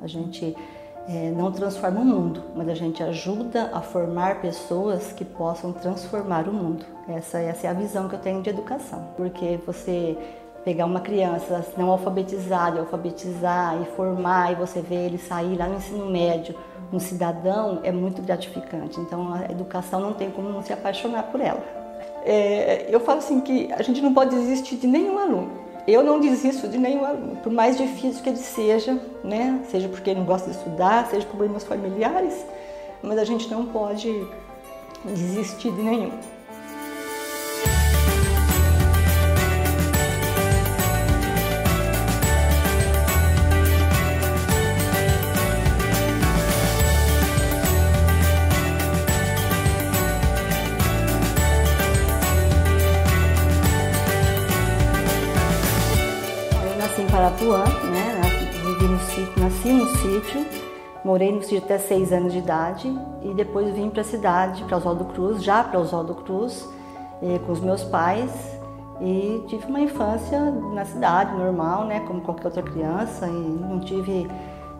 A gente é, não transforma o mundo, mas a gente ajuda a formar pessoas que possam transformar o mundo. Essa, essa é a visão que eu tenho de educação, porque você pegar uma criança não alfabetizada, alfabetizar e formar e você ver ele sair lá no ensino médio, um cidadão, é muito gratificante. Então a educação não tem como não se apaixonar por ela. É, eu falo assim que a gente não pode desistir de nenhum aluno eu não desisto de nenhum aluno, por mais difícil que ele seja, né? Seja porque ele não gosta de estudar, seja problemas familiares, mas a gente não pode desistir de nenhum. Sítio, morei no sítio até seis anos de idade e depois vim para a cidade, para Oswaldo Cruz, já para Oswaldo Cruz, eh, com os meus pais e tive uma infância na cidade normal, né? Como qualquer outra criança e não tive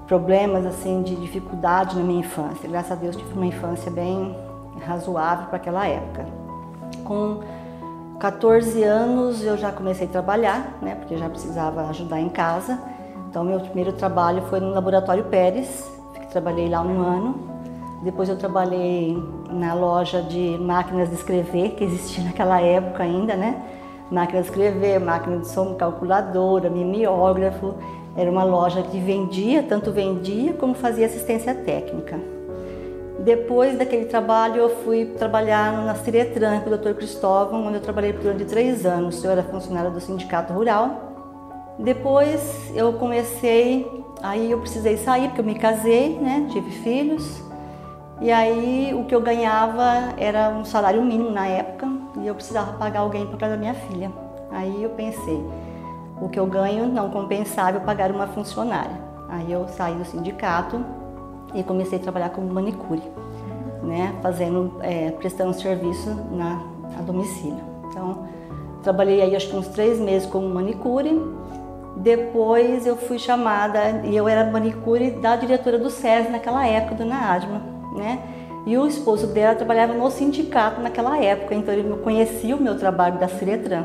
problemas assim de dificuldade na minha infância. Graças a Deus tive uma infância bem razoável para aquela época. Com 14 anos eu já comecei a trabalhar, né, porque já precisava ajudar em casa. Então meu primeiro trabalho foi no Laboratório Pérez, trabalhei lá um ano. Depois eu trabalhei na loja de máquinas de escrever, que existia naquela época ainda, né? Máquina de escrever, máquina de som, calculadora, mimeógrafo. Era uma loja que vendia, tanto vendia como fazia assistência técnica. Depois daquele trabalho, eu fui trabalhar na Ciretran com o Dr. Cristóvão, onde eu trabalhei durante três anos. Eu era funcionária do Sindicato Rural. Depois eu comecei, aí eu precisei sair porque eu me casei, né? Tive filhos. E aí o que eu ganhava era um salário mínimo na época e eu precisava pagar alguém para casa da minha filha. Aí eu pensei, o que eu ganho não compensava eu pagar uma funcionária. Aí eu saí do sindicato e comecei a trabalhar como manicure, né, fazendo, é, prestando serviço na, a domicílio. Então, trabalhei aí acho que uns três meses como manicure. Depois eu fui chamada e eu era manicure da diretora do SES naquela época, dona Adma, né? E o esposo dela trabalhava no sindicato naquela época, então ele conhecia o meu trabalho da Ciretran.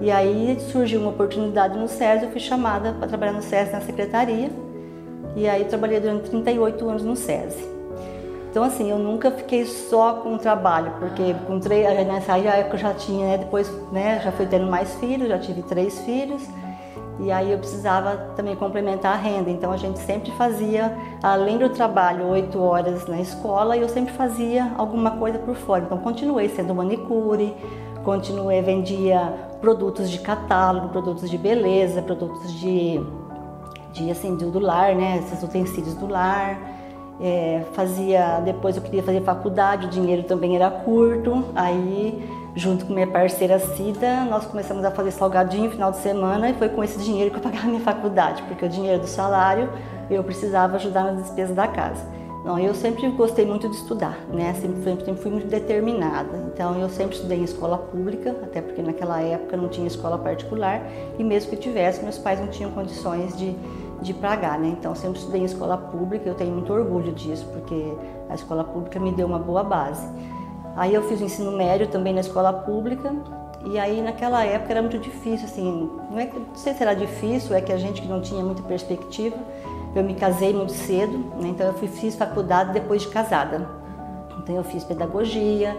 E aí surgiu uma oportunidade no SES, eu fui chamada para trabalhar no SES na secretaria e aí trabalhei durante 38 anos no SESI. Então assim, eu nunca fiquei só com o trabalho, porque três, nessa época eu já tinha, né, depois, né, já fui tendo mais filhos, já tive três filhos. E aí eu precisava também complementar a renda. Então a gente sempre fazia, além do trabalho, oito horas na escola, eu sempre fazia alguma coisa por fora. Então continuei sendo manicure, continuei, vendia produtos de catálogo, produtos de beleza, produtos de de assim do lar, né, esses utensílios do lar. É, fazia depois eu queria fazer faculdade, o dinheiro também era curto. Aí junto com minha parceira Cida, nós começamos a fazer salgadinho no final de semana e foi com esse dinheiro que eu pagava minha faculdade, porque o dinheiro do salário eu precisava ajudar nas despesas da casa. Não, eu sempre gostei muito de estudar, né? Sempre, sempre fui muito determinada. Então eu sempre estudei em escola pública, até porque naquela época não tinha escola particular e mesmo que tivesse, meus pais não tinham condições de de pagar, né? Então sempre estudei em escola pública, eu tenho muito orgulho disso, porque a escola pública me deu uma boa base. Aí eu fiz o ensino médio também na escola pública, e aí naquela época era muito difícil, assim, não, é que, não sei se era difícil, é que a gente que não tinha muita perspectiva, eu me casei muito cedo, né? então eu fui, fiz faculdade depois de casada. Então eu fiz pedagogia,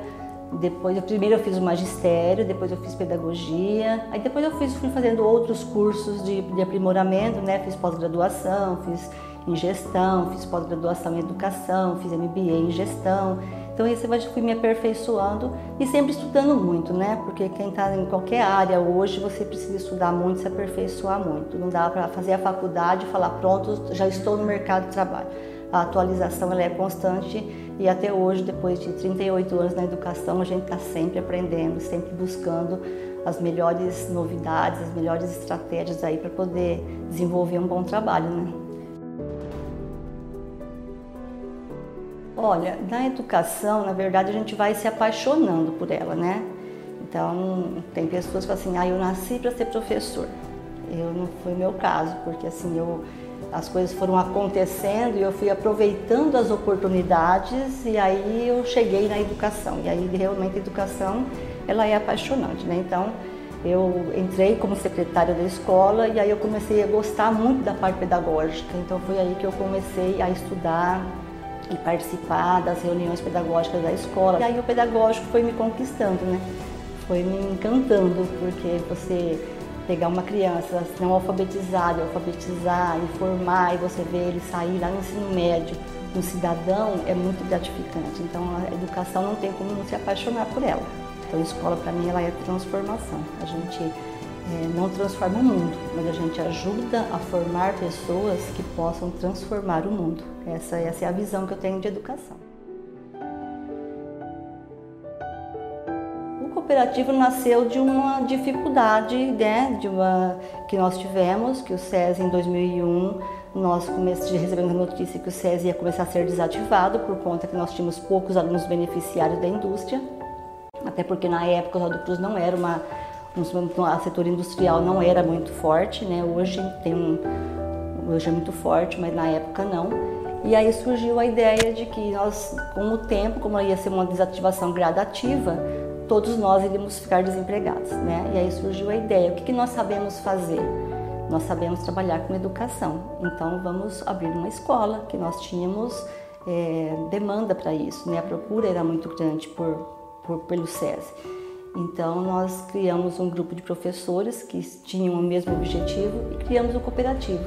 depois, eu, primeiro eu fiz o magistério, depois eu fiz pedagogia, aí depois eu fiz, fui fazendo outros cursos de, de aprimoramento, né? Fiz pós-graduação, fiz em gestão, fiz pós-graduação em educação, fiz MBA em gestão. Então esse eu fui me aperfeiçoando e sempre estudando muito, né? Porque quem está em qualquer área hoje, você precisa estudar muito, se aperfeiçoar muito. Não dá para fazer a faculdade e falar, pronto, já estou no mercado de trabalho. A atualização ela é constante e até hoje, depois de 38 anos na educação, a gente está sempre aprendendo, sempre buscando as melhores novidades, as melhores estratégias aí para poder desenvolver um bom trabalho, né? Olha, na educação, na verdade, a gente vai se apaixonando por ela, né? Então, tem pessoas que falam assim, ah, eu nasci para ser professor. Eu não foi meu caso, porque assim, eu as coisas foram acontecendo e eu fui aproveitando as oportunidades e aí eu cheguei na educação. E aí realmente a educação ela é apaixonante, né? Então eu entrei como secretária da escola e aí eu comecei a gostar muito da parte pedagógica. Então foi aí que eu comecei a estudar e participar das reuniões pedagógicas da escola. E aí o pedagógico foi me conquistando, né? Foi me encantando, porque você pegar uma criança não alfabetizada, alfabetizar, informar e você ver ele sair lá no ensino médio, um cidadão, é muito gratificante. Então a educação não tem como não se apaixonar por ela. Então a escola para mim ela é transformação. A gente é, não transforma o mundo, mas a gente ajuda a formar pessoas que possam transformar o mundo. Essa, essa é a visão que eu tenho de educação. cooperativo nasceu de uma dificuldade né, de uma, que nós tivemos, que o SESI em 2001, nós recebemos a notícia que o SESI ia começar a ser desativado por conta que nós tínhamos poucos alunos beneficiários da indústria, até porque na época o Rodo Cruz não era uma, um setor industrial não era muito forte, né? hoje tem um, hoje é muito forte, mas na época não. E aí surgiu a ideia de que nós, com o tempo, como ia ser uma desativação gradativa, todos nós iríamos ficar desempregados, né? E aí surgiu a ideia, o que, que nós sabemos fazer? Nós sabemos trabalhar com educação, então vamos abrir uma escola, que nós tínhamos é, demanda para isso, né? A procura era muito grande por, por, pelo SESI. Então nós criamos um grupo de professores que tinham o mesmo objetivo e criamos o cooperativo.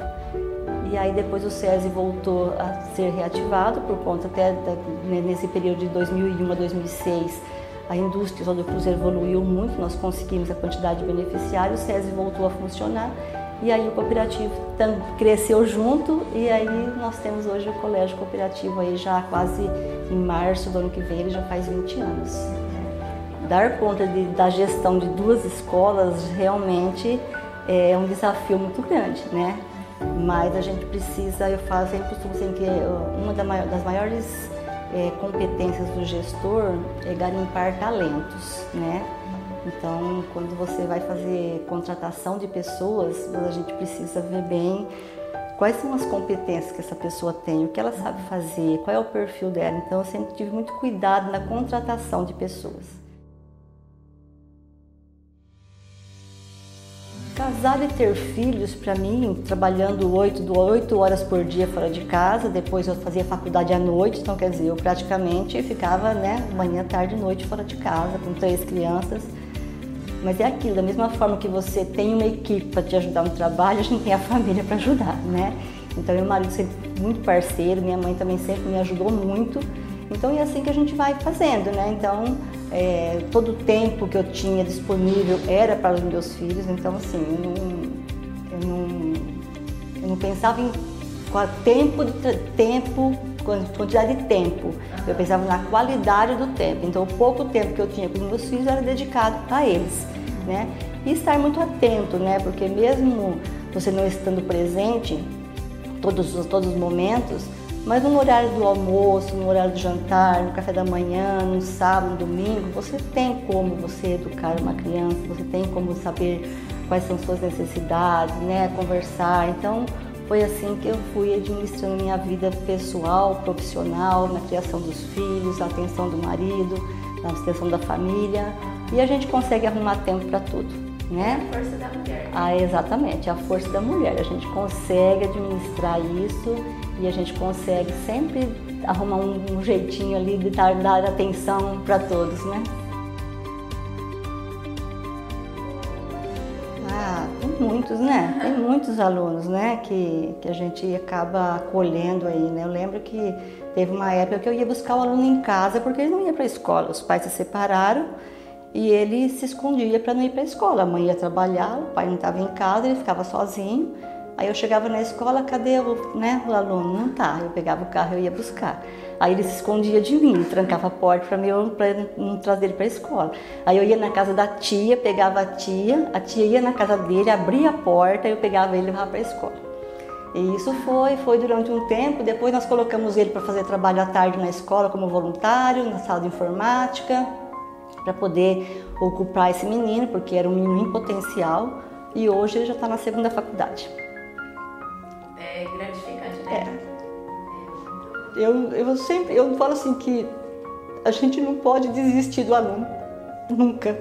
E aí depois o SESI voltou a ser reativado por conta até da, né, nesse período de 2001 a 2006 a indústria do Cruz evoluiu muito, nós conseguimos a quantidade de beneficiários, o SESI voltou a funcionar e aí o cooperativo cresceu junto e aí nós temos hoje o colégio cooperativo aí já quase em março do ano que vem, ele já faz 20 anos. Dar conta de, da gestão de duas escolas realmente é um desafio muito grande, né? Mas a gente precisa, eu faço, sempre costumo dizer que uma das maiores é, competências do gestor é garimpar talentos, né? Então, quando você vai fazer contratação de pessoas, a gente precisa ver bem quais são as competências que essa pessoa tem, o que ela sabe fazer, qual é o perfil dela. Então, eu sempre tive muito cuidado na contratação de pessoas. Casar e ter filhos, para mim, trabalhando oito, oito horas por dia fora de casa, depois eu fazia faculdade à noite, então quer dizer, eu praticamente ficava né, manhã, tarde e noite fora de casa, com três crianças. Mas é aquilo, da mesma forma que você tem uma equipe para te ajudar no trabalho, a gente tem a família para ajudar, né? Então, meu marido sempre muito parceiro, minha mãe também sempre me ajudou muito. Então, é assim que a gente vai fazendo, né? Então, é, todo o tempo que eu tinha disponível era para os meus filhos, então assim, eu não, eu não, eu não pensava em tempo, de, tempo, quantidade de tempo, eu pensava na qualidade do tempo. Então o pouco tempo que eu tinha com os meus filhos era dedicado a eles, né? E estar muito atento, né? Porque mesmo você não estando presente todos, todos os momentos, mas no horário do almoço, no horário do jantar, no café da manhã, no sábado, no domingo, você tem como você educar uma criança, você tem como saber quais são suas necessidades, né, conversar. Então, foi assim que eu fui administrando minha vida pessoal, profissional, na criação dos filhos, na atenção do marido, na atenção da família, e a gente consegue arrumar tempo para tudo, né? A força da mulher. Ah, exatamente, a força da mulher. A gente consegue administrar isso e a gente consegue sempre arrumar um, um jeitinho ali de dar, dar atenção para todos, né? Ah, tem muitos, né? Tem muitos alunos, né? Que, que a gente acaba acolhendo aí, né? Eu lembro que teve uma época que eu ia buscar o aluno em casa porque ele não ia para a escola. Os pais se separaram e ele se escondia para não ir para a escola. A mãe ia trabalhar, o pai não estava em casa, ele ficava sozinho. Aí eu chegava na escola, cadê o, né, o aluno? Não tá. Eu pegava o carro e ia buscar. Aí ele se escondia de mim, trancava a porta para mim para não trazer ele para a escola. Aí eu ia na casa da tia, pegava a tia, a tia ia na casa dele, abria a porta, eu pegava ele e levava para a escola. E isso foi, foi durante um tempo. Depois nós colocamos ele para fazer trabalho à tarde na escola como voluntário, na sala de informática, para poder ocupar esse menino, porque era um menino em potencial. E hoje ele já está na segunda faculdade. É gratificante, né? É. Eu, eu sempre eu falo assim que a gente não pode desistir do aluno, nunca.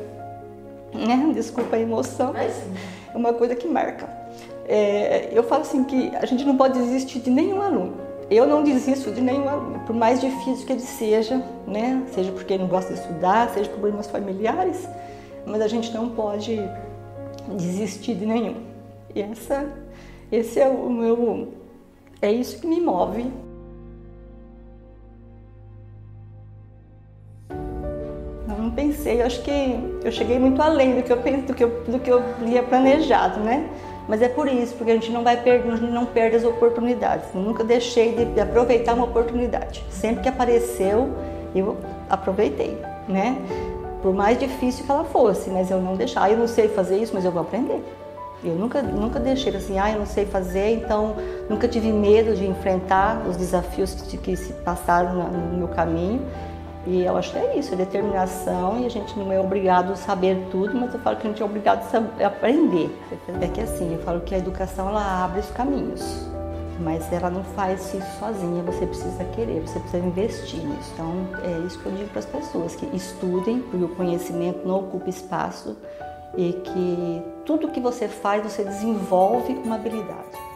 Né? Desculpa a emoção, mas é uma coisa que marca. É, eu falo assim que a gente não pode desistir de nenhum aluno. Eu não desisto de nenhum aluno, por mais difícil que ele seja, né? Seja porque ele não gosta de estudar, seja por problemas familiares, mas a gente não pode desistir de nenhum. E essa, esse é o meu, é isso que me move. Não pensei, acho que eu cheguei muito além do que eu do que eu, do que eu tinha planejado, né? Mas é por isso, porque a gente não vai perder, não perde as oportunidades. Eu nunca deixei de, de aproveitar uma oportunidade. Sempre que apareceu, eu aproveitei, né? Por mais difícil que ela fosse, mas eu não deixar. Eu não sei fazer isso, mas eu vou aprender. Eu nunca, nunca deixei assim, ah, eu não sei fazer, então nunca tive medo de enfrentar os desafios que, que se passaram no meu caminho. E eu acho que é isso, é determinação e a gente não é obrigado a saber tudo, mas eu falo que a gente é obrigado a aprender. É que assim, eu falo que a educação ela abre os caminhos, mas ela não faz isso sozinha, você precisa querer, você precisa investir nisso. Então é isso que eu digo para as pessoas, que estudem, porque o conhecimento não ocupa espaço e que tudo que você faz, você desenvolve uma habilidade.